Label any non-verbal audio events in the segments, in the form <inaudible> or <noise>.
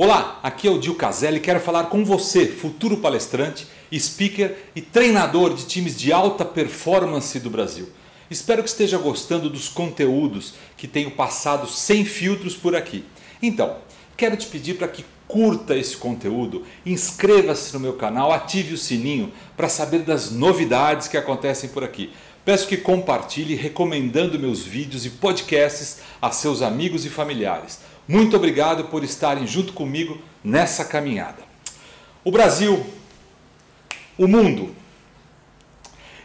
Olá, aqui é o Dil Caselli e quero falar com você, futuro palestrante, speaker e treinador de times de alta performance do Brasil. Espero que esteja gostando dos conteúdos que tenho passado sem filtros por aqui. Então, quero te pedir para que curta esse conteúdo, inscreva-se no meu canal, ative o sininho para saber das novidades que acontecem por aqui. Peço que compartilhe recomendando meus vídeos e podcasts a seus amigos e familiares. Muito obrigado por estarem junto comigo nessa caminhada. O Brasil, o mundo,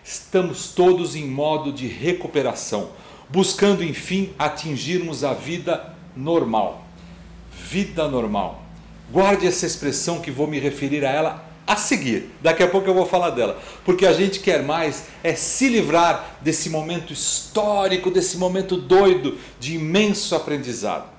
estamos todos em modo de recuperação, buscando enfim atingirmos a vida normal. Vida normal. Guarde essa expressão que vou me referir a ela a seguir. Daqui a pouco eu vou falar dela. Porque a gente quer mais é se livrar desse momento histórico, desse momento doido de imenso aprendizado.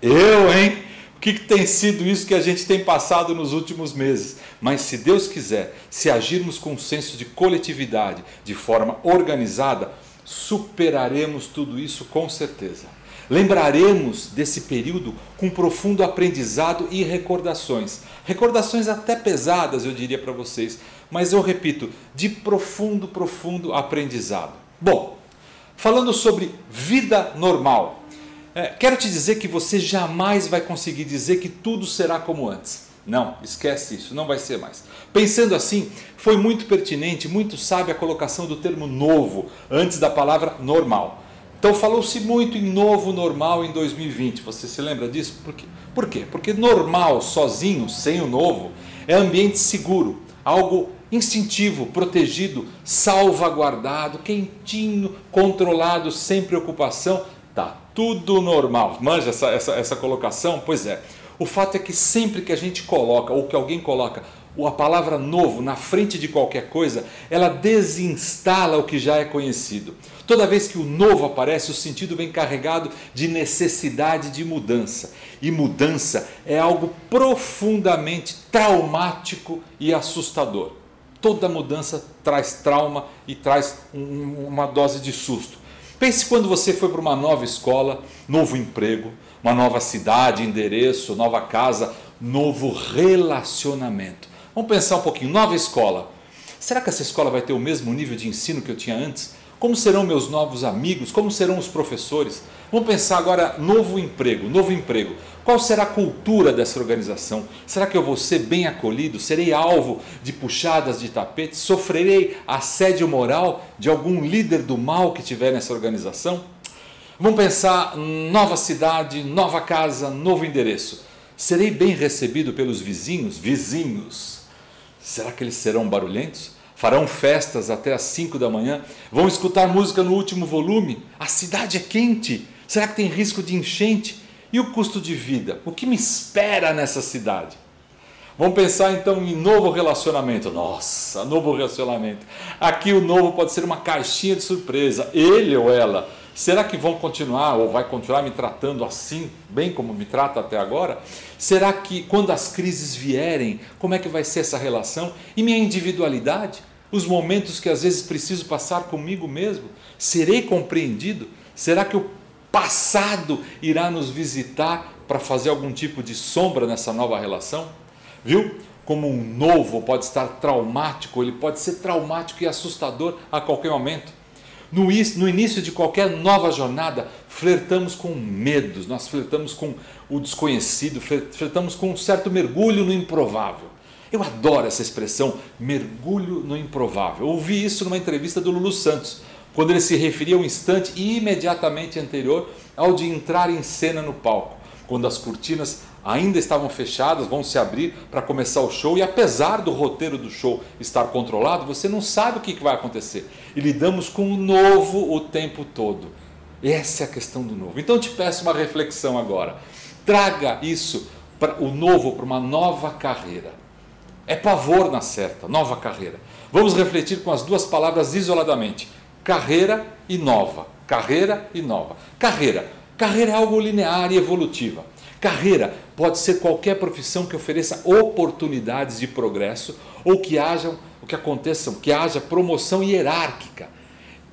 Eu, hein? O que, que, tem sido isso que a gente tem passado nos últimos meses? Mas se Deus quiser, se agirmos com um senso de coletividade, de forma organizada, superaremos tudo isso com certeza. Lembraremos desse período com profundo aprendizado e recordações. Recordações até pesadas, eu diria para vocês, mas eu repito, de profundo, profundo aprendizado. Bom, falando sobre vida normal, é, quero te dizer que você jamais vai conseguir dizer que tudo será como antes. Não, esquece isso, não vai ser mais. Pensando assim, foi muito pertinente, muito sábia a colocação do termo novo antes da palavra normal. Então falou-se muito em novo normal em 2020. Você se lembra disso? Por quê? Por quê? Porque normal, sozinho, sem o novo, é ambiente seguro, algo instintivo, protegido, salvaguardado, quentinho, controlado, sem preocupação. Tudo normal. Manja essa, essa, essa colocação? Pois é. O fato é que sempre que a gente coloca, ou que alguém coloca, a palavra novo na frente de qualquer coisa, ela desinstala o que já é conhecido. Toda vez que o novo aparece, o sentido vem carregado de necessidade de mudança. E mudança é algo profundamente traumático e assustador. Toda mudança traz trauma e traz um, uma dose de susto. Pense quando você foi para uma nova escola, novo emprego, uma nova cidade, endereço, nova casa, novo relacionamento. Vamos pensar um pouquinho, nova escola. Será que essa escola vai ter o mesmo nível de ensino que eu tinha antes? Como serão meus novos amigos? Como serão os professores? Vamos pensar agora novo emprego, novo emprego. Qual será a cultura dessa organização? Será que eu vou ser bem acolhido? Serei alvo de puxadas de tapete? Sofrerei assédio moral de algum líder do mal que tiver nessa organização? Vamos pensar nova cidade, nova casa, novo endereço. Serei bem recebido pelos vizinhos? Vizinhos. Será que eles serão barulhentos? Farão festas até às 5 da manhã? Vão escutar música no último volume? A cidade é quente? Será que tem risco de enchente? E o custo de vida? O que me espera nessa cidade? Vamos pensar então em novo relacionamento. Nossa, novo relacionamento. Aqui o novo pode ser uma caixinha de surpresa. Ele ou ela. Será que vão continuar ou vai continuar me tratando assim, bem como me trata até agora? Será que quando as crises vierem, como é que vai ser essa relação? E minha individualidade? Os momentos que às vezes preciso passar comigo mesmo? Serei compreendido? Será que o passado irá nos visitar para fazer algum tipo de sombra nessa nova relação? Viu? Como um novo pode estar traumático, ele pode ser traumático e assustador a qualquer momento. No, início de qualquer nova jornada, flertamos com medos, nós flertamos com o desconhecido, flertamos com um certo mergulho no improvável. Eu adoro essa expressão, mergulho no improvável. Eu ouvi isso numa entrevista do Lulu Santos, quando ele se referia ao instante imediatamente anterior ao de entrar em cena no palco, quando as cortinas ainda estavam fechadas, vão se abrir para começar o show e apesar do roteiro do show estar controlado, você não sabe o que vai acontecer. E lidamos com o novo o tempo todo. Essa é a questão do novo. Então te peço uma reflexão agora. Traga isso, para o novo, para uma nova carreira. É pavor na certa, nova carreira. Vamos refletir com as duas palavras isoladamente carreira e nova. Carreira e nova. Carreira. Carreira é algo linear e evolutiva. Carreira pode ser qualquer profissão que ofereça oportunidades de progresso ou que haja, o que aconteça, que haja promoção hierárquica.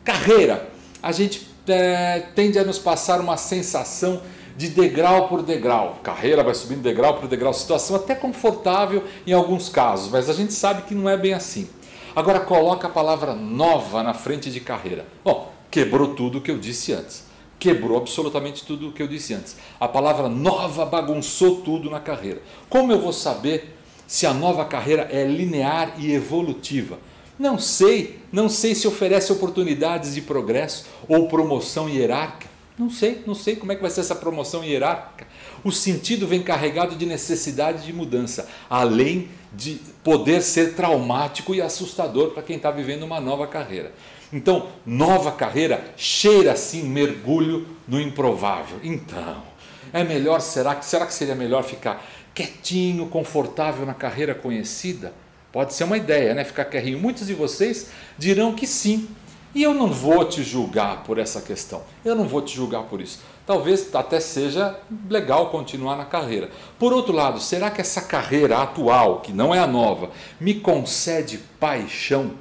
Carreira, a gente é, tende a nos passar uma sensação de degrau por degrau. Carreira vai subindo degrau por degrau, situação até confortável em alguns casos, mas a gente sabe que não é bem assim. Agora coloca a palavra nova na frente de carreira. Bom, quebrou tudo o que eu disse antes. Quebrou absolutamente tudo o que eu disse antes. A palavra nova bagunçou tudo na carreira. Como eu vou saber se a nova carreira é linear e evolutiva? Não sei, não sei se oferece oportunidades de progresso ou promoção hierárquica. Não sei, não sei como é que vai ser essa promoção hierárquica. O sentido vem carregado de necessidade de mudança, além de poder ser traumático e assustador para quem está vivendo uma nova carreira. Então, nova carreira cheira assim mergulho no improvável. Então, é melhor, será que, será que seria melhor ficar quietinho, confortável na carreira conhecida? Pode ser uma ideia, né? Ficar querrinho. Muitos de vocês dirão que sim. E eu não vou te julgar por essa questão. Eu não vou te julgar por isso. Talvez até seja legal continuar na carreira. Por outro lado, será que essa carreira atual, que não é a nova, me concede paixão?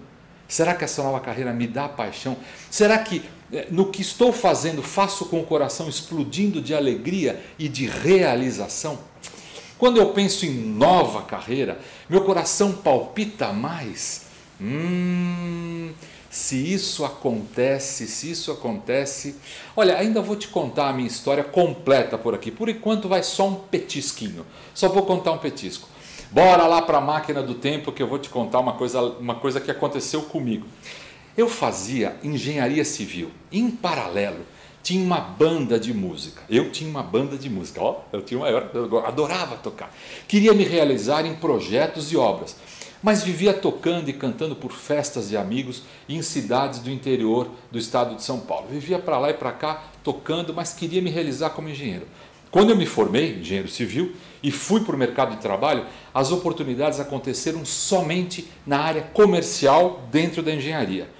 Será que essa nova carreira me dá paixão? Será que eh, no que estou fazendo faço com o coração explodindo de alegria e de realização? Quando eu penso em nova carreira, meu coração palpita mais. Hum, se isso acontece, se isso acontece. Olha, ainda vou te contar a minha história completa por aqui. Por enquanto vai só um petisquinho. Só vou contar um petisco. Bora lá para a máquina do tempo que eu vou te contar uma coisa, uma coisa que aconteceu comigo. Eu fazia engenharia civil. Em paralelo, tinha uma banda de música. Eu tinha uma banda de música. Ó, eu tinha uma, eu adorava tocar. Queria me realizar em projetos e obras, mas vivia tocando e cantando por festas de amigos em cidades do interior do estado de São Paulo. Vivia para lá e para cá tocando, mas queria me realizar como engenheiro. Quando eu me formei, engenheiro civil, e fui para o mercado de trabalho, as oportunidades aconteceram somente na área comercial dentro da engenharia.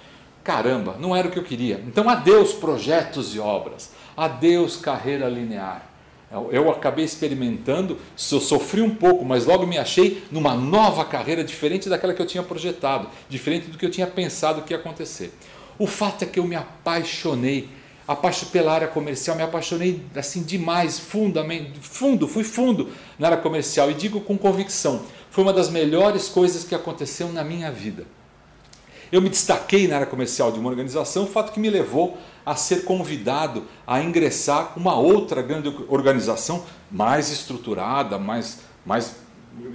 Caramba, não era o que eu queria. Então, adeus projetos e obras, adeus carreira linear. Eu acabei experimentando, sofri um pouco, mas logo me achei numa nova carreira diferente daquela que eu tinha projetado, diferente do que eu tinha pensado que ia acontecer. O fato é que eu me apaixonei, apaixonei pela área comercial, me apaixonei assim demais, fundamente, fundo, fui fundo na área comercial e digo com convicção, foi uma das melhores coisas que aconteceu na minha vida. Eu me destaquei na área comercial de uma organização, fato que me levou a ser convidado a ingressar uma outra grande organização mais estruturada, mais, mais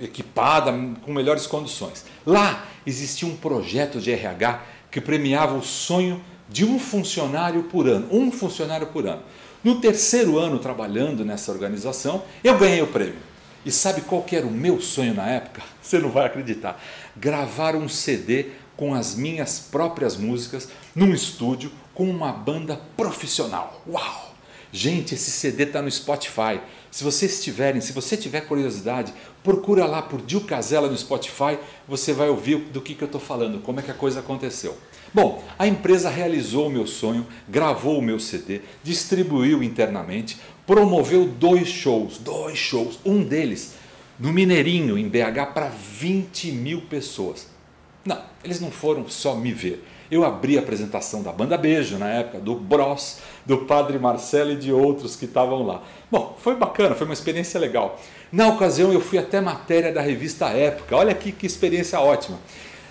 equipada, com melhores condições. Lá existia um projeto de RH que premiava o sonho de um funcionário por ano, um funcionário por ano. No terceiro ano trabalhando nessa organização, eu ganhei o prêmio. E sabe qual que era o meu sonho na época? <laughs> Você não vai acreditar. Gravar um CD com as minhas próprias músicas num estúdio com uma banda profissional. Uau! Gente, esse CD está no Spotify. Se vocês tiverem, se você tiver curiosidade, procura lá por Dil Casella no Spotify, você vai ouvir do que, que eu estou falando, como é que a coisa aconteceu. Bom, a empresa realizou o meu sonho, gravou o meu CD, distribuiu internamente, promoveu dois shows, dois shows, um deles no Mineirinho, em BH, para 20 mil pessoas. Não, eles não foram só me ver. Eu abri a apresentação da Banda Beijo na época, do Bros, do Padre Marcelo e de outros que estavam lá. Bom, foi bacana, foi uma experiência legal. Na ocasião eu fui até matéria da revista Época, olha aqui que experiência ótima.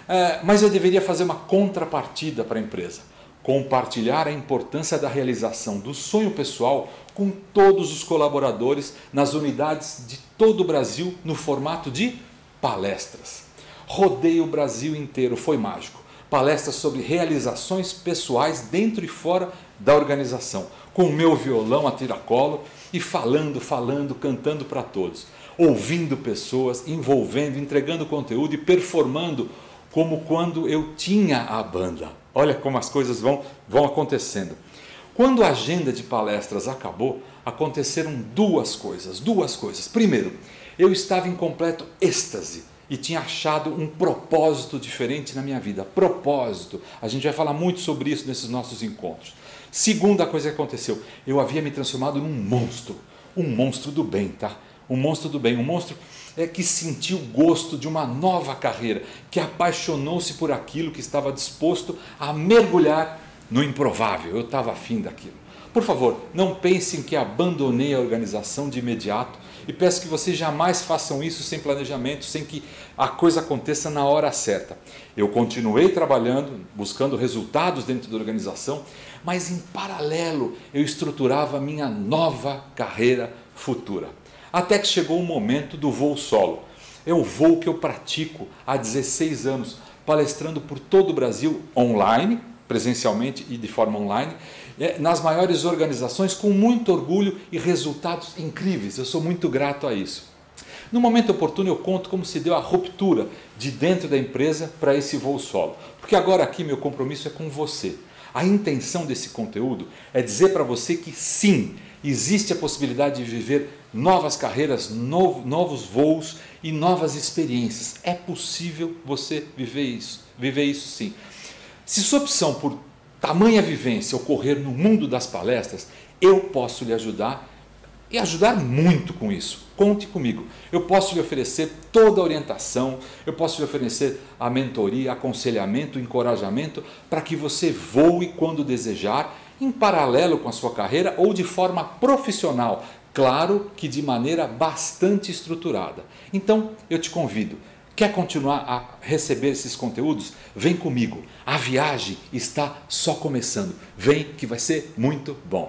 É, mas eu deveria fazer uma contrapartida para a empresa. Compartilhar a importância da realização do sonho pessoal com todos os colaboradores nas unidades de todo o Brasil no formato de palestras. Rodei o Brasil inteiro, foi mágico. Palestras sobre realizações pessoais dentro e fora da organização, com o meu violão a tiracolo e falando, falando, cantando para todos, ouvindo pessoas, envolvendo, entregando conteúdo e performando como quando eu tinha a banda. Olha como as coisas vão, vão acontecendo. Quando a agenda de palestras acabou, aconteceram duas coisas, duas coisas. Primeiro, eu estava em completo êxtase e tinha achado um propósito diferente na minha vida. Propósito. A gente vai falar muito sobre isso nesses nossos encontros. Segunda coisa que aconteceu, eu havia me transformado num monstro, um monstro do bem, tá? Um monstro do bem, um monstro é que sentiu o gosto de uma nova carreira, que apaixonou-se por aquilo que estava disposto a mergulhar no improvável. Eu estava afim daquilo. Por favor, não pensem que abandonei a organização de imediato e peço que vocês jamais façam isso sem planejamento, sem que a coisa aconteça na hora certa. Eu continuei trabalhando, buscando resultados dentro da organização, mas em paralelo eu estruturava minha nova carreira futura. Até que chegou o momento do voo solo. É o voo que eu pratico há 16 anos, palestrando por todo o Brasil online, presencialmente e de forma online, é, nas maiores organizações com muito orgulho e resultados incríveis. Eu sou muito grato a isso. No momento oportuno eu conto como se deu a ruptura de dentro da empresa para esse voo solo. Porque agora aqui meu compromisso é com você. A intenção desse conteúdo é dizer para você que sim, existe a possibilidade de viver novas carreiras, novo, novos voos e novas experiências. É possível você viver isso, viver isso sim. Se sua opção por tamanha vivência ocorrer no mundo das palestras, eu posso lhe ajudar e ajudar muito com isso. Conte comigo. Eu posso lhe oferecer toda a orientação, eu posso lhe oferecer a mentoria, aconselhamento, encorajamento para que você voe quando desejar, em paralelo com a sua carreira ou de forma profissional, claro que de maneira bastante estruturada. Então, eu te convido, Quer continuar a receber esses conteúdos? Vem comigo. A viagem está só começando. Vem que vai ser muito bom.